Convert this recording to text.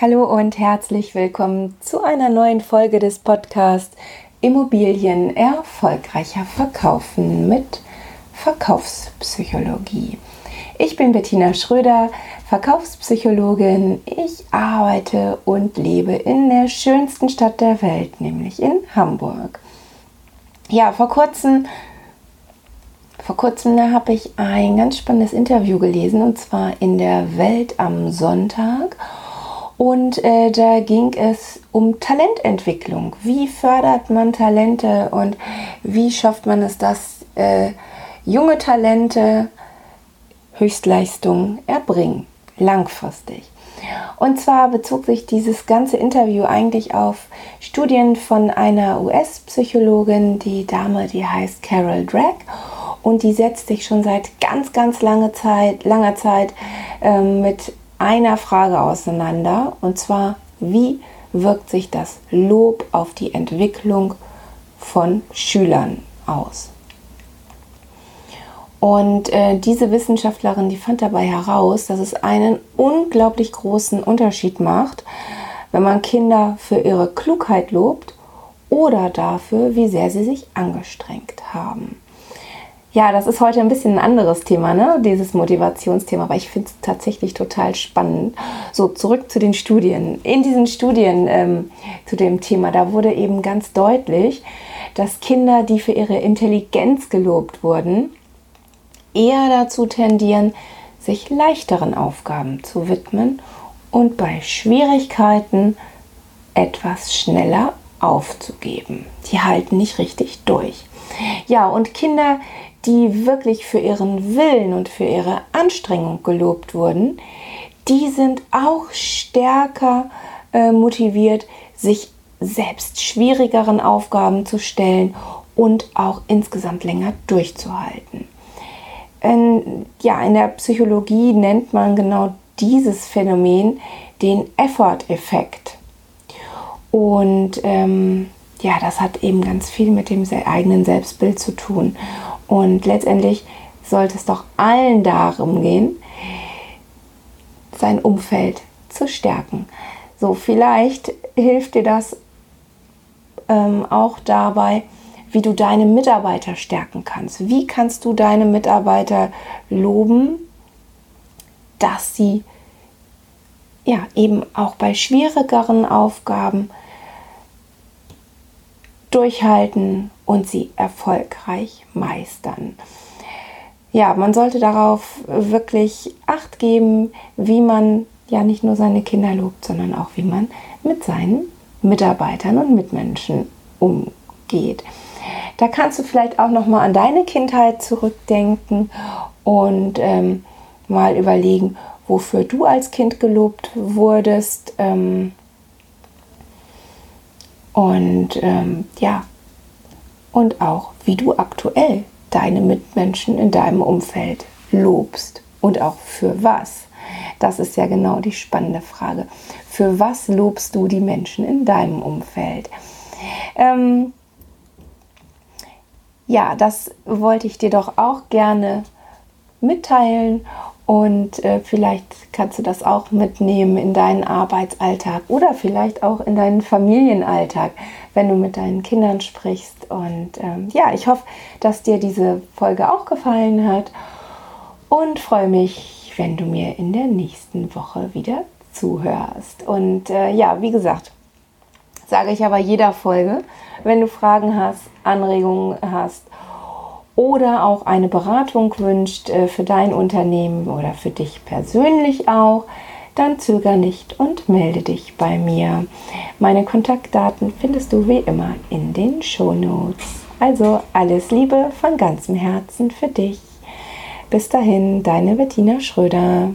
Hallo und herzlich willkommen zu einer neuen Folge des Podcasts Immobilien erfolgreicher verkaufen mit Verkaufspsychologie. Ich bin Bettina Schröder, Verkaufspsychologin. Ich arbeite und lebe in der schönsten Stadt der Welt, nämlich in Hamburg. Ja, vor kurzem vor kurzem habe ich ein ganz spannendes Interview gelesen und zwar in der Welt am Sonntag. Und äh, da ging es um Talententwicklung. Wie fördert man Talente und wie schafft man es, dass äh, junge Talente Höchstleistung erbringen, langfristig. Und zwar bezog sich dieses ganze Interview eigentlich auf Studien von einer US-Psychologin, die Dame, die heißt Carol Drake und die setzt sich schon seit ganz, ganz lange Zeit, langer Zeit ähm, mit einer Frage auseinander und zwar, wie wirkt sich das Lob auf die Entwicklung von Schülern aus? Und äh, diese Wissenschaftlerin, die fand dabei heraus, dass es einen unglaublich großen Unterschied macht, wenn man Kinder für ihre Klugheit lobt oder dafür, wie sehr sie sich angestrengt haben. Ja, das ist heute ein bisschen ein anderes Thema, ne? dieses Motivationsthema, aber ich finde es tatsächlich total spannend. So, zurück zu den Studien. In diesen Studien ähm, zu dem Thema, da wurde eben ganz deutlich, dass Kinder, die für ihre Intelligenz gelobt wurden, eher dazu tendieren, sich leichteren Aufgaben zu widmen und bei Schwierigkeiten etwas schneller aufzugeben. Die halten nicht richtig durch. Ja, und Kinder, die wirklich für ihren Willen und für ihre Anstrengung gelobt wurden, die sind auch stärker äh, motiviert, sich selbst schwierigeren Aufgaben zu stellen und auch insgesamt länger durchzuhalten. In, ja, in der Psychologie nennt man genau dieses Phänomen den Effort-Effekt. Und ähm, ja, das hat eben ganz viel mit dem eigenen Selbstbild zu tun. Und letztendlich sollte es doch allen darum gehen, sein Umfeld zu stärken. So, vielleicht hilft dir das ähm, auch dabei, wie du deine Mitarbeiter stärken kannst. Wie kannst du deine Mitarbeiter loben, dass sie ja eben auch bei schwierigeren Aufgaben durchhalten und sie erfolgreich meistern. Ja, man sollte darauf wirklich Acht geben, wie man ja nicht nur seine Kinder lobt, sondern auch wie man mit seinen Mitarbeitern und Mitmenschen umgeht. Da kannst du vielleicht auch noch mal an deine Kindheit zurückdenken und ähm, mal überlegen, wofür du als Kind gelobt wurdest. Ähm, und ähm, ja, und auch, wie du aktuell deine Mitmenschen in deinem Umfeld lobst und auch für was. Das ist ja genau die spannende Frage. Für was lobst du die Menschen in deinem Umfeld? Ähm, ja, das wollte ich dir doch auch gerne mitteilen und äh, vielleicht kannst du das auch mitnehmen in deinen Arbeitsalltag oder vielleicht auch in deinen Familienalltag, wenn du mit deinen Kindern sprichst. Und ähm, ja, ich hoffe, dass dir diese Folge auch gefallen hat und freue mich, wenn du mir in der nächsten Woche wieder zuhörst. Und äh, ja, wie gesagt, sage ich aber jeder Folge, wenn du Fragen hast, Anregungen hast oder auch eine Beratung wünscht äh, für dein Unternehmen oder für dich persönlich auch, dann zöger nicht und melde dich bei mir. Meine Kontaktdaten findest du wie immer in den Shownotes. Also alles Liebe von ganzem Herzen für dich. Bis dahin, deine Bettina Schröder.